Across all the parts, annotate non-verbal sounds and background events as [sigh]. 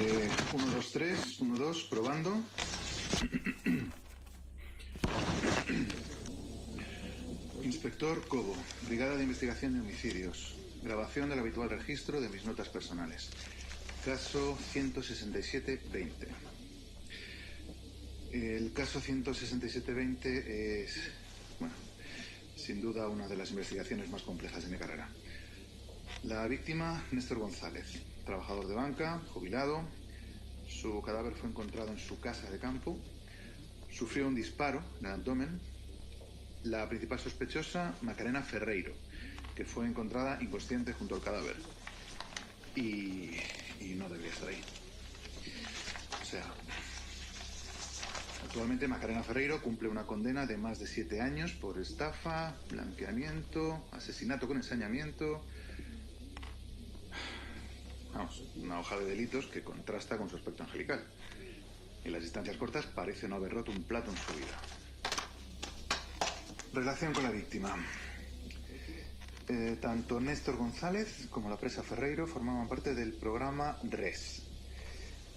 Eh, 1, 2, 3, 1, 2, probando. [clears throat] Inspector Cobo, Brigada de Investigación de Homicidios. Grabación del habitual registro de mis notas personales. Caso 167-20. El caso 167-20 es, bueno, sin duda una de las investigaciones más complejas de mi carrera. La víctima, Néstor González, trabajador de banca, jubilado. Su cadáver fue encontrado en su casa de campo. Sufrió un disparo en el abdomen. La principal sospechosa, Macarena Ferreiro, que fue encontrada inconsciente junto al cadáver. Y, no debería estar ahí. O sea, actualmente Macarena Ferreiro cumple una condena de más de siete años por estafa, blanqueamiento, asesinato con ensañamiento. Vamos, una hoja de delitos que contrasta con su aspecto angelical. En las distancias cortas parece no haber roto un plato en su vida. Relación con la víctima. Eh, tanto Néstor González como la presa Ferreiro formaban parte del programa RES.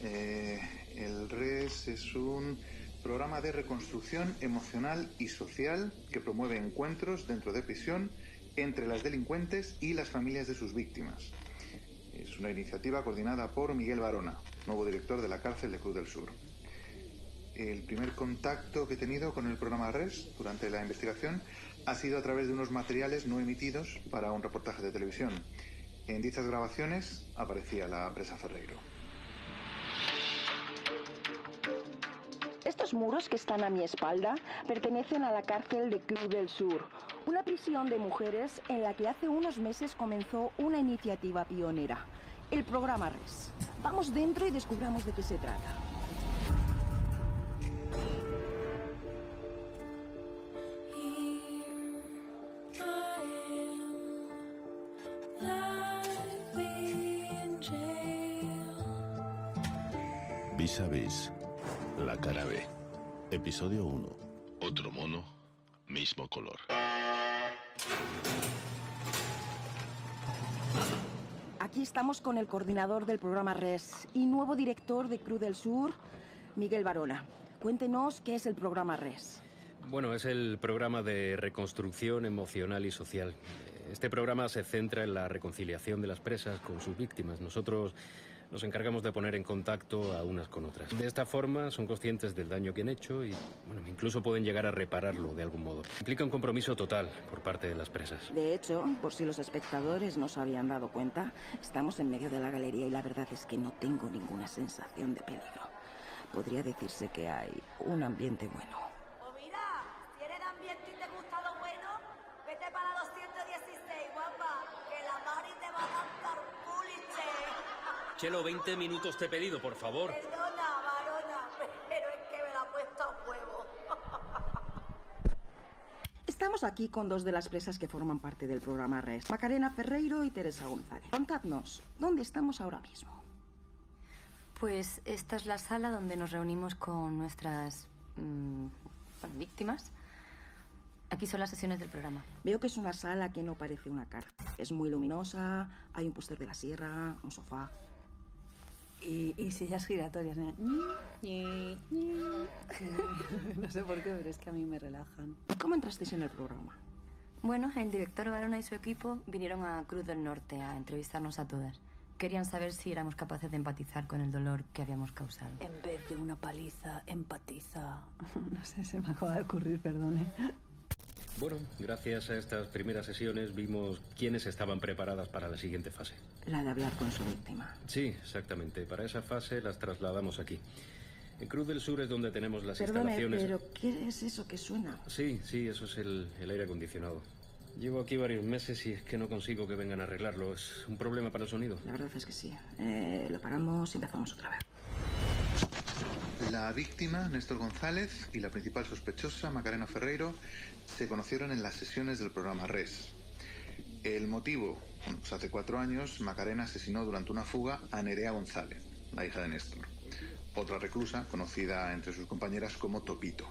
Eh, el RES es un programa de reconstrucción emocional y social que promueve encuentros dentro de prisión entre las delincuentes y las familias de sus víctimas. Es una iniciativa coordinada por Miguel Barona, nuevo director de la cárcel de Cruz del Sur. El primer contacto que he tenido con el programa RES durante la investigación ha sido a través de unos materiales no emitidos para un reportaje de televisión. En dichas grabaciones aparecía la presa Ferreiro. Estos muros que están a mi espalda pertenecen a la cárcel de Club del Sur, una prisión de mujeres en la que hace unos meses comenzó una iniciativa pionera, el programa RES. Vamos dentro y descubramos de qué se trata. Vis a vis. La cara B. Episodio 1. Otro mono, mismo color. Aquí estamos con el coordinador del programa RES y nuevo director de Cruz del Sur, Miguel Barona. Cuéntenos qué es el programa RES. Bueno, es el programa de reconstrucción emocional y social. Este programa se centra en la reconciliación de las presas con sus víctimas. Nosotros nos encargamos de poner en contacto a unas con otras. De esta forma son conscientes del daño que han hecho y bueno, incluso pueden llegar a repararlo de algún modo. Implica un compromiso total por parte de las presas. De hecho, por si los espectadores no se habían dado cuenta, estamos en medio de la galería y la verdad es que no tengo ninguna sensación de peligro. Podría decirse que hay un ambiente bueno. Pues mira, si eres de ambiente y te gusta lo bueno, vete para 216, guapa, Chelo, 20 minutos te he pedido, por favor. Perdona, varona, pero es que me la ha puesto a huevo. [laughs] Estamos aquí con dos de las presas que forman parte del programa RES, Macarena Ferreiro y Teresa González. Contadnos, ¿dónde estamos ahora mismo? Pues esta es la sala donde nos reunimos con nuestras mm, víctimas. Aquí son las sesiones del programa. Veo que es una sala que no parece una cárcel. Es muy luminosa, hay un póster de la sierra, un sofá. Y, y sillas giratorias. ¿eh? [laughs] no sé por qué, pero es que a mí me relajan. ¿Cómo entrasteis en el programa? Bueno, el director Barona y su equipo vinieron a Cruz del Norte a entrevistarnos a todas. Querían saber si éramos capaces de empatizar con el dolor que habíamos causado. En vez de una paliza, empatiza. [laughs] No sé, se me acaba de ocurrir, perdone. Bueno, gracias a estas primeras sesiones vimos quiénes estaban preparadas para la siguiente fase. La de hablar con su víctima. Sí, exactamente. Para esa fase las trasladamos aquí. En Cruz del Sur es donde tenemos las Perdone, instalaciones. pero ¿qué es eso que suena? Sí, sí, eso es el, el aire acondicionado. Llevo aquí varios meses y es que no consigo que vengan a arreglarlo. Es un problema para el sonido. La verdad es que sí. Eh, lo paramos y empezamos otra vez. La víctima, Néstor González, y la principal sospechosa, Macarena Ferreiro, se conocieron en las sesiones del programa RES. El motivo, bueno, pues hace cuatro años, Macarena asesinó durante una fuga a Nerea González, la hija de Néstor, otra reclusa conocida entre sus compañeras como Topito.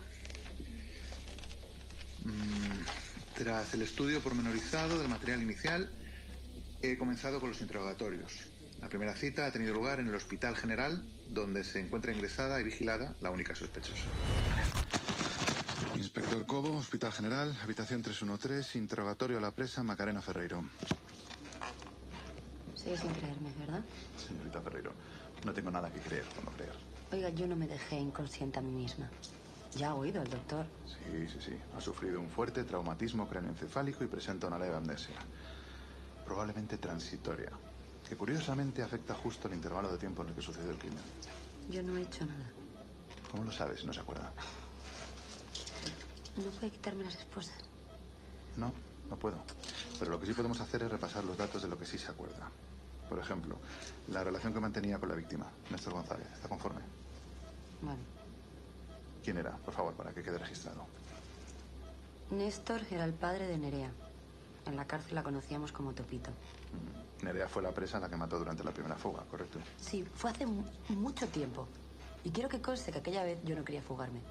Mm, tras el estudio pormenorizado del material inicial, he comenzado con los interrogatorios. La primera cita ha tenido lugar en el Hospital General, donde se encuentra ingresada y vigilada la única sospechosa. Inspector Cobo, Hospital General, habitación 313, interrogatorio a la presa Macarena Ferreiro. Sigue sin creerme, ¿verdad? Señorita Ferreiro, no tengo nada que creer o no creer. Oiga, yo no me dejé inconsciente a mí misma. Ya ha oído el doctor. Sí, sí, sí. Ha sufrido un fuerte traumatismo craneoencefálico y presenta una leve amnesia. Probablemente transitoria. Que curiosamente afecta justo el intervalo de tiempo en el que sucedió el crimen. Yo no he hecho nada. ¿Cómo lo sabes? No se acuerda. No puede quitarme las esposas. No, no puedo. Pero lo que sí podemos hacer es repasar los datos de lo que sí se acuerda. Por ejemplo, la relación que mantenía con la víctima, Néstor González. ¿Está conforme? Vale. ¿Quién era? Por favor, para que quede registrado. Néstor era el padre de Nerea. En la cárcel la conocíamos como Topito. Nerea fue la presa a la que mató durante la primera fuga, ¿correcto? Sí, fue hace mu- mucho tiempo. Y quiero que conste que aquella vez yo no quería fugarme.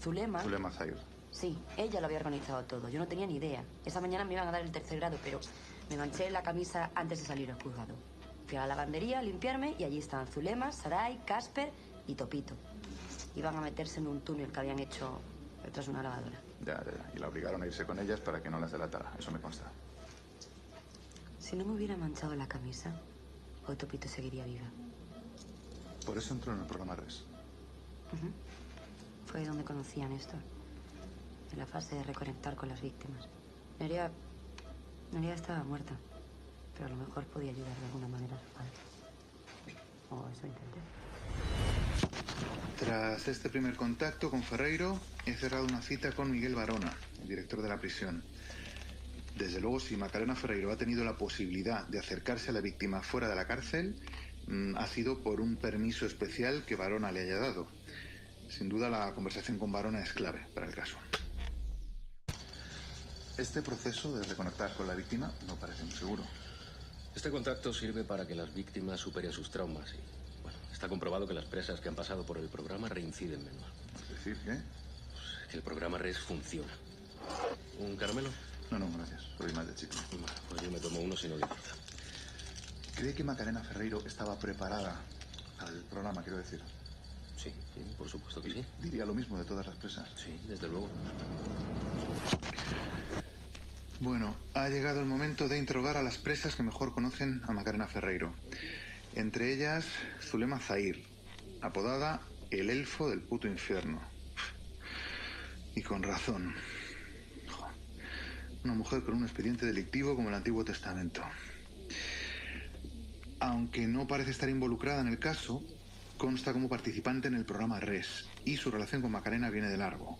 Zulema... Zulema Zahir. Sí, ella lo había organizado todo. Yo no tenía ni idea. Esa mañana me iban a dar el tercer grado, pero me manché la camisa antes de salir al juzgado. Fui a la lavandería a limpiarme y allí estaban Zulema, Sarai, Casper y Topito. Iban a meterse en un túnel que habían hecho detrás de una lavadora. Ya, ya, ya. Y la obligaron a irse con ellas para que no las delatara. Eso me consta. Si no me hubiera manchado la camisa, hoy Topito seguiría viva. Por eso entró en el programa RES. Ujú. Fue donde conocí a Néstor. En la fase de reconectar con las víctimas. Nerea... Nerea estaba muerta. Pero a lo mejor podía ayudar de alguna manera a su padre. O eso intenté. Tras este primer contacto con Ferreiro, he cerrado una cita con Miguel Barona, el director de la prisión. Desde luego, si Macarena Ferreiro ha tenido la posibilidad de acercarse a la víctima fuera de la cárcel, mm, ha sido por un permiso especial que Barona le haya dado. Sin duda, la conversación con Barona es clave para el caso. Este proceso de reconectar con la víctima no parece muy seguro. Este contacto sirve para que las víctimas superen sus traumas y, bueno, está comprobado que las presas que han pasado por el programa reinciden menos. Es decir, ¿qué? Que el programa RES funciona. ¿Un caramelo? No, no, gracias. Soy más de chico. Bueno, pues yo me tomo uno si no le importa. ¿Cree que Macarena Ferreiro estaba preparada al programa, quiero decir? Sí, sí, por supuesto que sí. Diría lo mismo de todas las presas. Sí, desde luego. Bueno, ha llegado el momento de interrogar a las presas que mejor conocen a Macarena Ferreiro. Entre ellas, Zulema Zahir, apodada el elfo del puto infierno. Y con razón. Una mujer con un expediente delictivo como el Antiguo Testamento. Aunque no parece estar involucrada en el caso, consta como participante en el programa RES y su relación con Macarena viene de largo.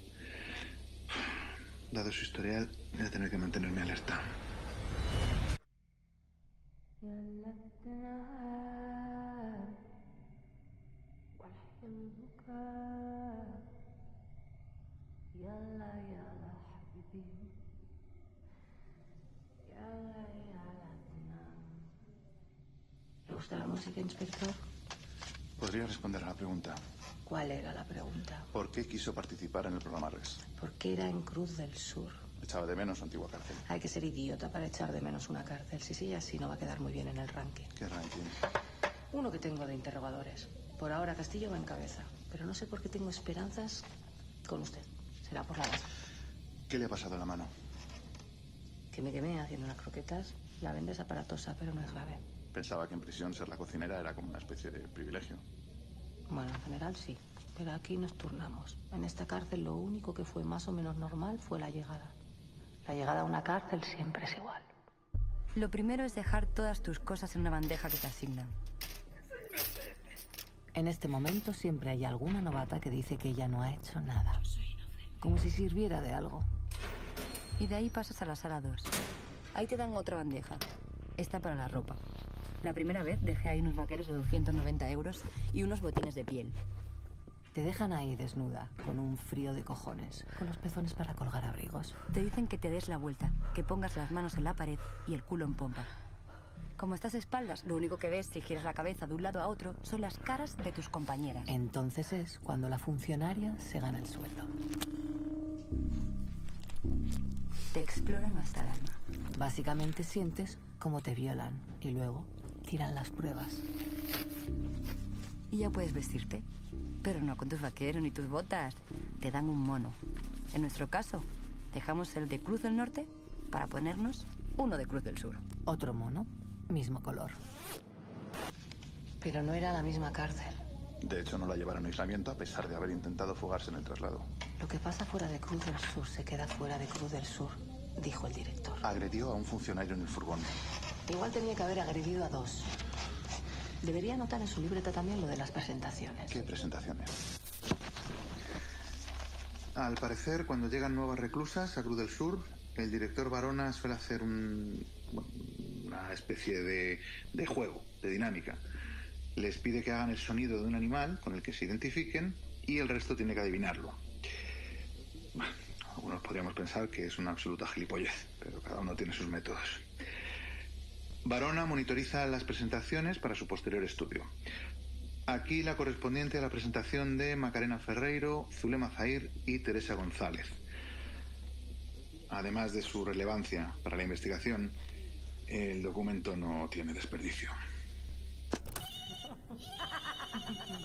Dado su historial, voy a tener que mantenerme alerta. ¿Le gusta la música, inspector? ¿Podría responder a la pregunta? ¿Cuál era la pregunta? ¿Por qué quiso participar en el programa RES? Porque era en Cruz del Sur. Echaba de menos su antigua cárcel. Hay que ser idiota para echar de menos una cárcel. Si sigue así, no va a quedar muy bien en el ranking. ¿Qué ranking? Uno que tengo de interrogadores. Por ahora Castillo va en cabeza. Pero no sé por qué tengo esperanzas con usted. Será por la base. ¿Qué le ha pasado a la mano? Que me quemé haciendo unas croquetas. La venda es aparatosa, pero no es grave. Pensaba que en prisión ser la cocinera era como una especie de privilegio. Bueno, en general sí. Pero aquí nos turnamos. En esta cárcel lo único que fue más o menos normal fue la llegada. La llegada a una cárcel siempre es igual. Lo primero es dejar todas tus cosas en una bandeja que te asignan. En este momento siempre hay alguna novata que dice que ella no ha hecho nada. Como si sirviera de algo. Y de ahí pasas a la sala 2. Ahí te dan otra bandeja. Esta para la ropa. La primera vez dejé ahí unos vaqueros de 290 euros y unos botines de piel. Te dejan ahí desnuda, con un frío de cojones, con los pezones para colgar abrigos. Te dicen que te des la vuelta, que pongas las manos en la pared y el culo en pompa. Como estás espaldas, lo único que ves si giras la cabeza de un lado a otro son las caras de tus compañeras. Entonces es cuando la funcionaria se gana el sueldo. Te exploran hasta el alma. Básicamente sientes cómo te violan y luego tiran las pruebas. Y ya puedes vestirte. Pero no con tus vaqueros ni tus botas. Te dan un mono. En nuestro caso, dejamos el de Cruz del Norte para ponernos uno de Cruz del Sur. Otro mono, mismo color. Pero no era la misma cárcel. De hecho, no la llevaron a aislamiento a pesar de haber intentado fugarse en el traslado. Lo que pasa fuera de Cruz del Sur se queda fuera de Cruz del Sur, dijo el director. Agredió a un funcionario en el furgón. Igual tenía que haber agredido a dos. Debería anotar en su libreta también lo de las presentaciones. ¿Qué presentaciones? Al parecer, cuando llegan nuevas reclusas a Cruz del Sur, el director Barona suele hacer un- una especie de, juego, de dinámica. Les pide que hagan el sonido de un animal con el que se identifiquen y el resto tiene que adivinarlo. Algunos podríamos pensar que es una absoluta gilipollez, pero cada uno tiene sus métodos. Barona monitoriza las presentaciones para su posterior estudio. Aquí la correspondiente a la presentación de Macarena Ferreiro, Zulema Zahir y Teresa González. Además de su relevancia para la investigación, el documento no tiene desperdicio. [laughs]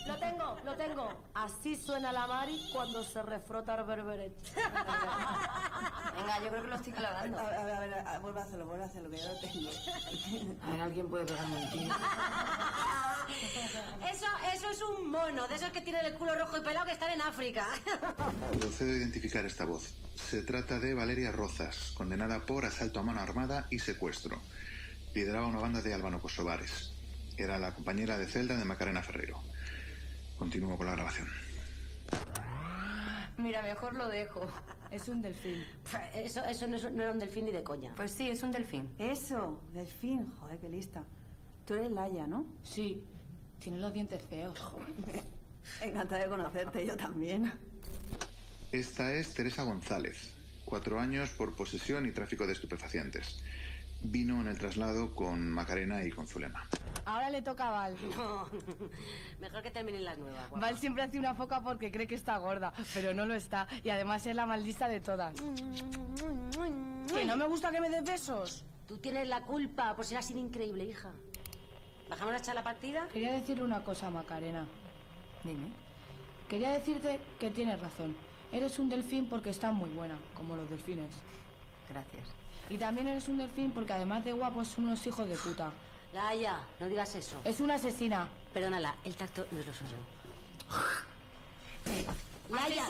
Lo tengo, lo tengo. Así suena la Mari cuando se refrota el berberet. Venga, yo creo que lo estoy clavando. A ver, a ver, a ver, vuelve a hacerlo, vuelve a hacerlo, que ya lo tengo. A ver, alguien puede pegarme un tiro. Eso, eso es un mono, de esos que tienen el culo rojo y pelado que están en África. Procedo a identificar esta voz. Se trata de Valeria Rozas, condenada por asalto a mano armada y secuestro. Lideraba una banda de albano-kosovares. Era la compañera de celda de Macarena Ferreiro. Continúo con la grabación. Mira, mejor lo dejo. Es un delfín. Eso, eso no, es- no era un delfín ni de coña. Pues sí, es un delfín. Eso, delfín. Joder, qué lista. Tú eres Laia, ¿no? Sí, tiene los dientes feos. Encantada de conocerte, yo también. Esta es Teresa González, cuatro años por posesión y tráfico de estupefacientes. Vino en el traslado con Macarena y con Zulema. Ahora le toca a Val. No, [laughs] mejor que terminen las nuevas. guapa. Val siempre hace una foca porque cree que está gorda, pero no lo está. Y además es la más lista de todas. Que no me gusta que me des besos. Tú tienes la culpa por ser así de increíble, hija. ¿Bajamos a echar la partida? Quería decirle una cosa, Macarena. Dime. Quería decirte que tienes razón. Eres un delfín porque estás muy buena, como los delfines. Gracias. Y también eres un delfín porque además de guapos son unos hijos de puta. Laia, no digas eso. Es una asesina. Perdónala, el tacto no es lo suyo. Laia.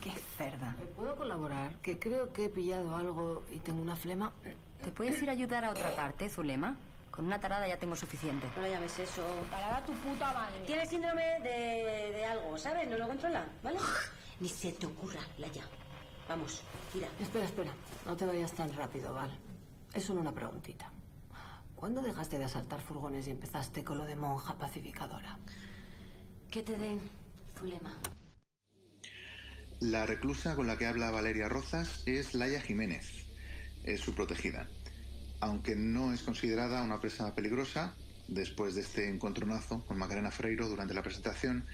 Qué cerda. ¿Me puedo colaborar? Que creo que he pillado algo y tengo una flema. ¿Te puedes ir a ayudar a otra parte, Zulema? Con una tarada ya tengo suficiente. No le llames eso. Para tu puta madre. Tiene síndrome de, de algo, ¿sabes? No lo controla, ¿vale? [laughs] Ni se te ocurra, Laia. Vamos, tira. Espera, espera. No te vayas tan rápido, Val. Es solo una preguntita. ¿Cuándo dejaste de asaltar furgones y empezaste con lo de monja pacificadora? Que te den, Zulema. La reclusa con la que habla Valeria Rozas es Laia Jiménez. Es su protegida. Aunque no es considerada una presa peligrosa, después de este encontronazo con Macarena Freiro durante la presentación,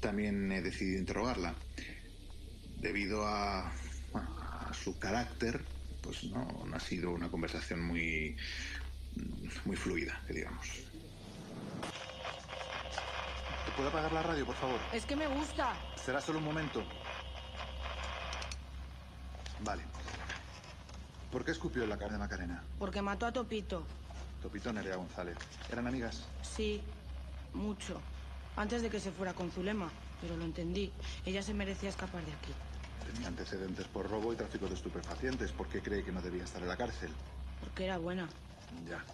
también he decidido interrogarla. Debido a, a su carácter, pues no, no ha sido una conversación muy, muy fluida, que digamos. ¿Te puedo apagar la radio, por favor? Es que me gusta. Será solo un momento. Vale. ¿Por qué escupió en la cara de Macarena? Porque mató a Topito. Topito Nerea González. ¿Eran amigas? Sí, mucho. Antes de que se fuera con Zulema. Pero lo entendí. Ella se merecía escapar de aquí. Tenía antecedentes por robo y tráfico de estupefacientes. ¿Por qué cree que no debía estar en la cárcel? Porque era buena. Ya.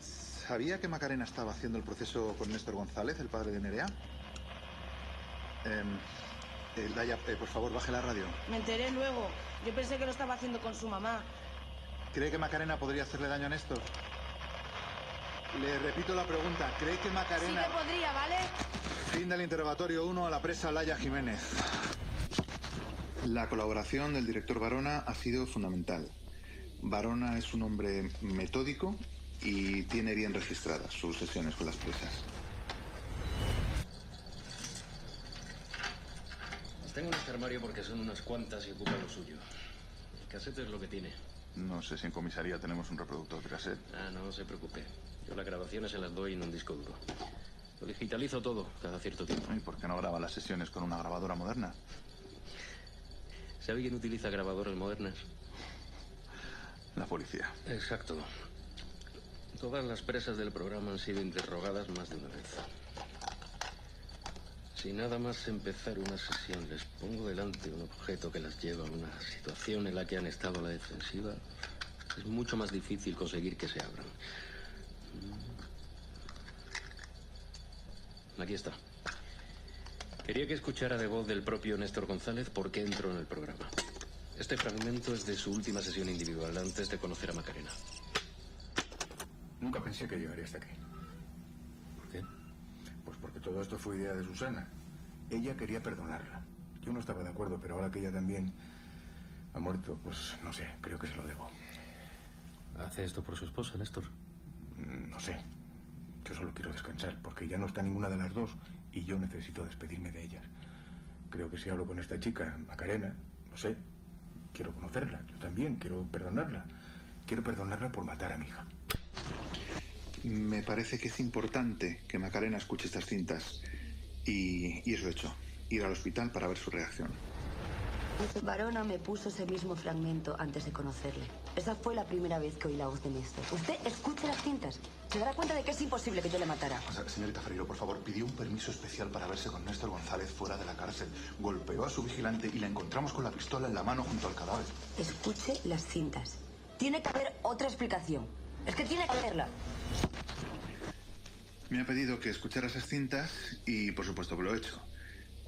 ¿Sabía que Macarena estaba haciendo el proceso con Néstor González, el padre de Nerea? Em, eh, Laia, eh, por favor, baje la radio. Me enteré luego. Yo pensé que lo estaba haciendo con su mamá. ¿Cree que Macarena podría hacerle daño a Néstor? Le repito la pregunta. ¿Cree que Macarena... Sí que podría, ¿vale? Fin del interrogatorio 1 a la presa Laya Jiménez. La colaboración del director Barona ha sido fundamental. Barona es un hombre metódico y tiene bien registradas sus sesiones con las presas. Las tengo en este armario porque son unas cuantas y ocupan lo suyo. El casete es lo que tiene. No sé si en comisaría tenemos un reproductor de cassette. Ah, no se preocupe. Yo las grabaciones se las doy en un disco duro. Lo digitalizo todo cada cierto tiempo. ¿Y por qué no graba las sesiones con una grabadora moderna? ¿Sabe quién utiliza grabadoras modernas? La policía. Exacto. Todas las presas del programa han sido interrogadas más de una vez. Si nada más empezar una sesión les pongo delante un objeto que las lleva a una situación en la que han estado a la defensiva, es mucho más difícil conseguir que se abran. Aquí está. Quería que escuchara de voz del propio Néstor González por qué entró en el programa. Este fragmento es de su última sesión individual antes de conocer a Macarena. Nunca pensé que llegaría hasta aquí. ¿Por qué? Pues porque todo esto fue idea de Susana. Ella quería perdonarla. Yo no estaba de acuerdo, pero ahora que ella también ha muerto, pues no sé, creo que se lo debo. ¿Hace esto por su esposa, Néstor? Mm, No sé. Yo solo quiero descansar, porque ya no está ninguna de las dos y yo necesito despedirme de ellas. Creo que si hablo con esta chica, Macarena, no sé, quiero conocerla. Yo también quiero perdonarla. Quiero perdonarla por matar a mi hija. Me parece que es importante que Macarena escuche estas cintas. Y, y eso he hecho. Ir al hospital para ver su reacción. Varona me puso ese mismo fragmento antes de conocerle. Esa fue la primera vez que oí la voz de Néstor. Usted escuche las cintas. Se dará cuenta de que es imposible que yo le matara. O sea, señorita Ferreiro, por favor, pidió un permiso especial para verse con Néstor González fuera de la cárcel. Golpeó a su vigilante y la encontramos con la pistola en la mano junto al cadáver. Escuche las cintas. Tiene que haber otra explicación. Es que tiene que haberla. Me ha pedido que escuchara esas cintas y por supuesto que lo he hecho.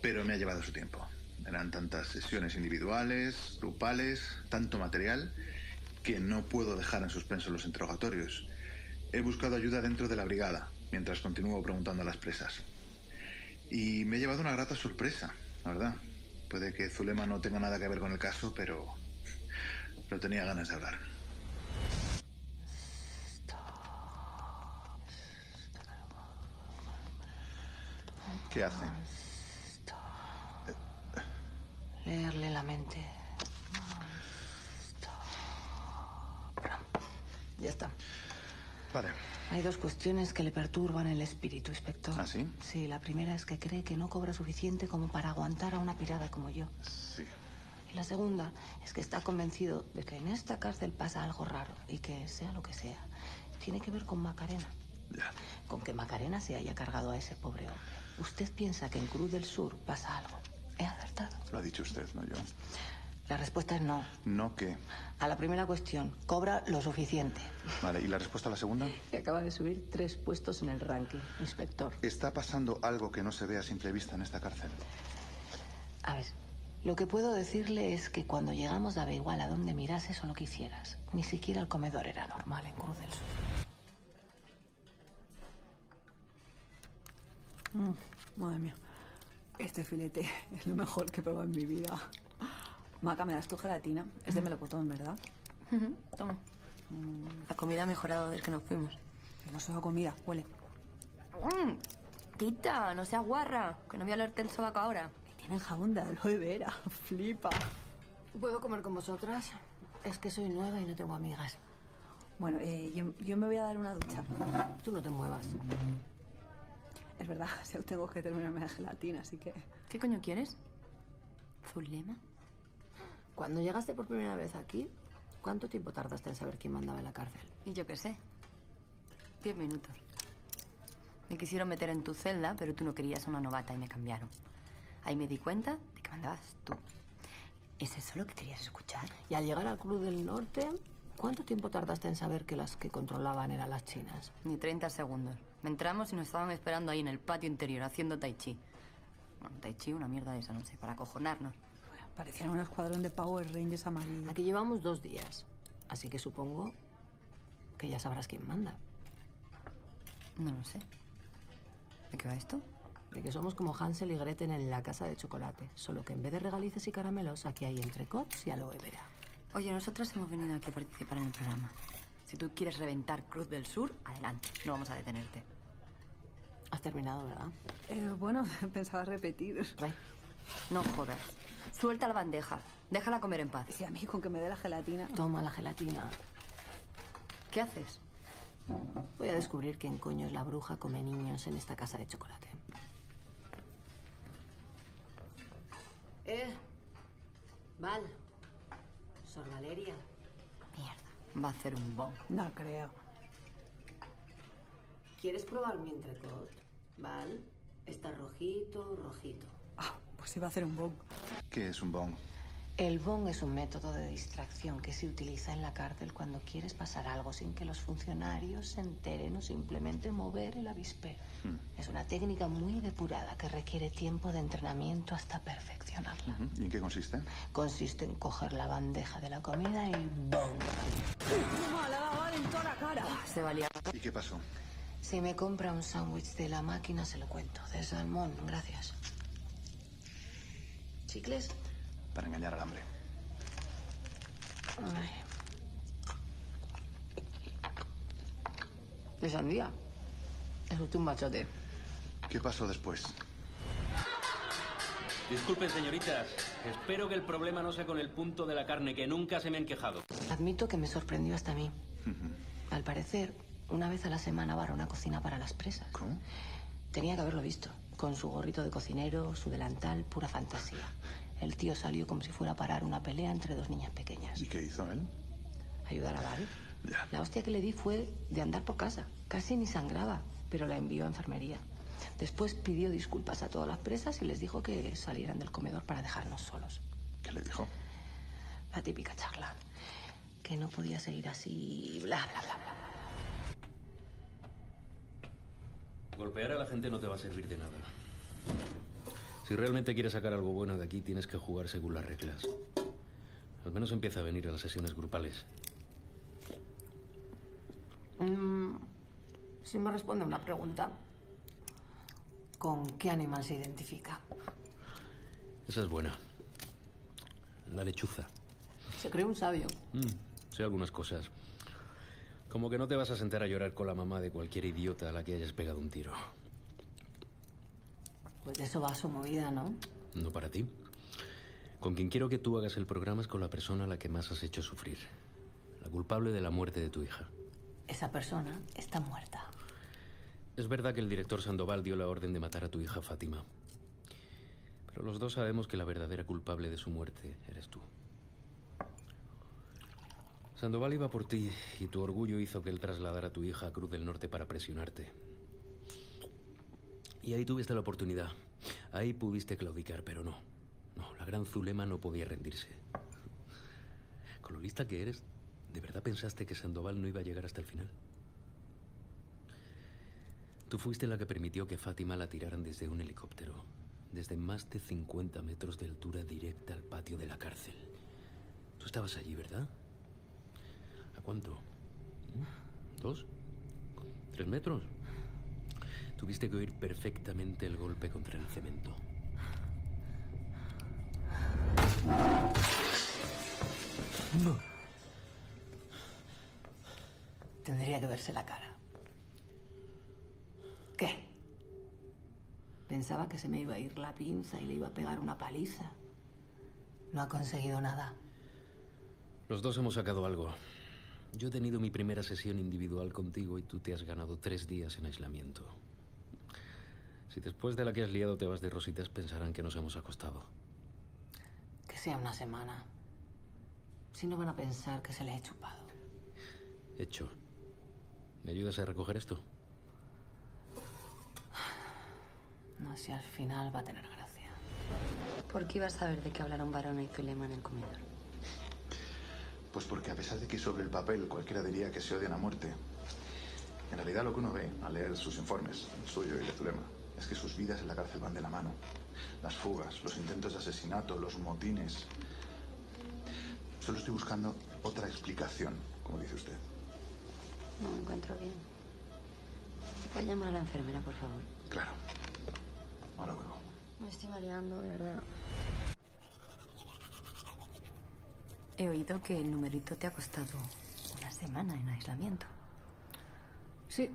Pero me ha llevado su tiempo. Eran tantas sesiones individuales, grupales, tanto material, que no puedo dejar en suspenso los interrogatorios. He buscado ayuda dentro de la brigada, mientras continúo preguntando a las presas. Y me he llevado una grata sorpresa, la verdad. Puede que Zulema no tenga nada que ver con el caso, pero... pero tenía ganas de hablar. ¿Qué hace? Leerle la mente. Ya está. Vale. Hay dos cuestiones que le perturban el espíritu, inspector. ¿Ah, sí? Sí, la primera es que cree que no cobra suficiente como para aguantar a una pirada como yo. Sí. Y la segunda es que está convencido de que en esta cárcel pasa algo raro y que, sea lo que sea, tiene que ver con Macarena. Ya. Con que Macarena se haya cargado a ese pobre hombre. Usted piensa que en Cruz del Sur pasa algo. Lo ha dicho usted, no yo. La respuesta es no. No que. A la primera cuestión, cobra lo suficiente. Vale, ¿y la respuesta a la segunda? Acaba de subir tres puestos en el ranking, inspector. Está pasando algo que no se ve a simple vista en esta cárcel. A ver, lo que puedo decirle es que cuando llegamos daba igual a dónde mirases o lo que hicieras. Ni siquiera el comedor era normal en Cruz del Sur. Mm, madre mía. Este filete [laughs] es lo mejor que he probado en mi vida. Maca, ¿me das tu gelatina? Es de melocotón, ¿verdad? Toma. La comida ha mejorado desde que nos fuimos. No solo comida, huele. Mm, Tita, no seas guarra, que no voy a olerte el sobaco ahora. Tienen jabón de aloe vera. [laughs] Flipa. ¿Puedo comer con vosotras? Es que soy nueva y no tengo amigas. Bueno, eh, yo, yo me voy a dar una ducha. Tú no te muevas. Es verdad, [laughs] tengo que terminarme la gelatina, así que... ¿Qué coño quieres? ¿Zulema? Cuando llegaste por primera vez aquí, ¿cuánto tiempo tardaste en saber quién mandaba en la cárcel? Y yo qué sé. Diez minutos. Me quisieron meter en tu celda, pero tú no querías a una novata y me cambiaron. Ahí me di cuenta de que mandabas tú. ¿Es eso lo que querías escuchar? Y al llegar al Club del Norte, ¿cuánto tiempo tardaste en saber que las que controlaban eran las chinas? Ni 30 segundos. Entramos y nos estaban esperando ahí en el patio interior haciendo tai chi. Bueno, tai chi, una mierda de esa, no sé, para acojonarnos. Parecían un escuadrón de Power Rangers amarillos. Aquí llevamos dos días, así que supongo que ya sabrás quién manda. No lo sé. ¿De qué va esto? De que somos como Hansel y Gretel en la casa de chocolate, solo que en vez de regalices y caramelos, aquí hay entrecots y aloe vera. Oye, nosotras hemos venido aquí a participar en el programa. Si tú quieres reventar Cruz del Sur, adelante. No vamos a detenerte. Has terminado, ¿verdad? Eh, bueno, [laughs] pensaba repetir. No jodas. Suelta la bandeja. Déjala comer en paz. Y a mí con que me dé la gelatina. Toma la gelatina. ¿Qué haces? Voy a descubrir quién coño es la bruja come niños en esta casa de chocolate. Eh, Val. Sor Valeria. Mierda, va a hacer un bong. No creo. ¿Quieres probar mi entrecot? Val, está rojito, rojito. Ah, pues iba a hacer un bong. ¿Qué es un bong? El bong es un método de distracción que se utiliza en la cárcel cuando quieres pasar algo sin que los funcionarios se enteren o simplemente mover el avispero. Es una técnica muy depurada que requiere tiempo de entrenamiento hasta perfeccionarla. ¿Y en qué consiste? Consiste en coger la bandeja de la comida y ¡bong! ¡Toma, le ha dado en toda la cara! Se valía. ¿Y qué pasó? Si me compra un sándwich de la máquina, se lo cuento. De salmón, gracias. ¿Chicles? Para engañar al hambre. Ay. De sandía. Es un machote. ¿Qué pasó después? Disculpen, señoritas. Espero que el problema no sea con el punto de la carne, que nunca se me han quejado. Admito que me sorprendió hasta a mí. Al parecer, una vez a la semana va a una cocina para las presas. ¿Cómo? Tenía que haberlo visto. Con su gorrito de cocinero, su delantal, pura fantasía. El tío salió como si fuera a parar una pelea entre dos niñas pequeñas. ¿Y qué hizo él? Ayudar a Val. Ya. La hostia que le di fue de andar por casa. Casi ni sangraba, pero la envió a enfermería. Después pidió disculpas a todas las presas y les dijo que salieran del comedor para dejarnos solos. ¿Qué le dijo? La típica charla. Que no podía seguir así, bla, bla, bla, bla. Golpear a la gente no te va a servir de nada. Si realmente quieres sacar algo bueno de aquí, tienes que jugar según las reglas. Al menos empieza a venir a las sesiones grupales. Mm, si me responde una pregunta. ¿Con qué animal se identifica? Esa es buena. La lechuza. Se cree un sabio. Mm, sé algunas cosas. Como que no te vas a sentar a llorar con la mamá de cualquier idiota a la que hayas pegado un tiro. Pues de eso va su movida, ¿no? No para ti. Con quien quiero que tú hagas el programa es con la persona a la que más has hecho sufrir. La culpable de la muerte de tu hija. Esa persona está muerta. Es verdad que el director Sandoval dio la orden de matar a tu hija Fátima. Pero los dos sabemos que la verdadera culpable de su muerte eres tú. Sandoval iba por ti y tu orgullo hizo que él trasladara a tu hija a Cruz del Norte para presionarte. Y ahí tuviste la oportunidad. Ahí pudiste claudicar, pero no. No, la gran Zulema no podía rendirse. Con lo lista que eres, ¿de verdad pensaste que Sandoval no iba a llegar hasta el final? Tú fuiste la que permitió que Fátima la tiraran desde un helicóptero, desde más de 50 metros de altura directa al patio de la cárcel. Tú estabas allí, ¿verdad? ¿A cuánto? ¿Mm? ¿Dos? ¿Tres metros? Tuviste que oír perfectamente el golpe contra el cemento. No. Tendría que verse la cara. ¿Qué? Pensaba que se me iba a ir la pinza y le iba a pegar una paliza. No ha conseguido nada. Los dos hemos sacado algo. Yo he tenido mi primera sesión individual contigo y tú te has ganado tres días en aislamiento. Si después de la que has liado te vas de rositas, pensarán que nos hemos acostado. Que sea una semana. Si no van a pensar que se les he chupado. Hecho. ¿Me ayudas a recoger esto? No sé, al final va a tener gracia. ¿Por qué ibas a saber de qué hablaron Barona y Zulema en el comedor? Pues porque a pesar de que sobre el papel cualquiera diría que se odian a muerte, en realidad lo que uno ve al leer sus informes, el suyo y el de Zulema, es que sus vidas en la cárcel van de la mano. Las fugas, los intentos de asesinato, los motines. Solo estoy buscando otra explicación, como dice usted. No me encuentro bien. ¿Puedes llamar a la enfermera, por favor? Claro. Ahora luego. Me estoy mareando, de verdad. He oído que el numerito te ha costado una semana en aislamiento. Sí.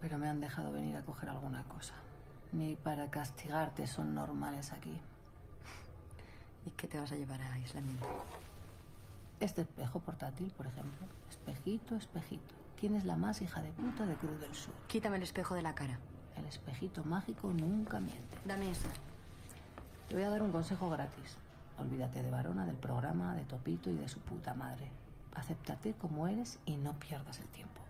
Pero me han dejado venir a coger alguna cosa. Ni para castigarte son normales aquí. [laughs] ¿Y qué te vas a llevar a aislamiento? Este espejo portátil, por ejemplo. Espejito, espejito. quién es la más hija de puta de Cruz del Sur. Quítame el espejo de la cara. El espejito mágico nunca miente. Dame eso. Te voy a dar un consejo gratis. Olvídate de Varona, del programa, de Topito y de su puta madre. Acéptate como eres y no pierdas el tiempo.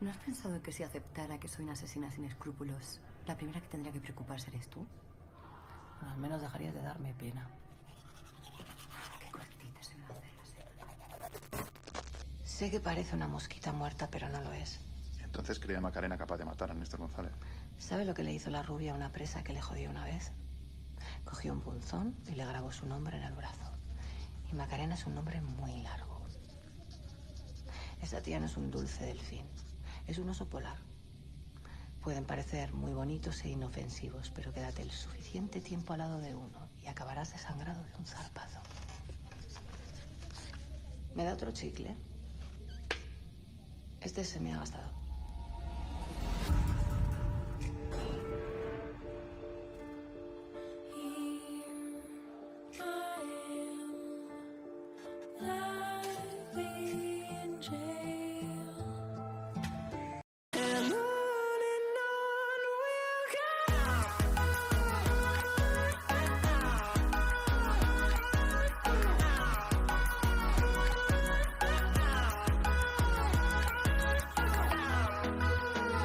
¿No has pensado que si aceptara que soy una asesina sin escrúpulos, la primera que tendría que preocuparse eres tú? Bueno, al menos dejarías de darme pena. Qué cortita se me hace la Sé que parece una mosquita muerta, pero no lo es. Entonces creía Macarena capaz de matar a Néstor González. ¿Sabe lo que le hizo la rubia a una presa que le jodió una vez? Cogió un punzón y le grabó su nombre en el brazo. Y Macarena es un nombre muy largo. Esa tía no es un dulce delfín, es un oso polar. Pueden parecer muy bonitos e inofensivos, pero quédate el suficiente tiempo al lado de uno y acabarás desangrado de un zarpazo. ¿Me da otro chicle? Este se me ha gastado.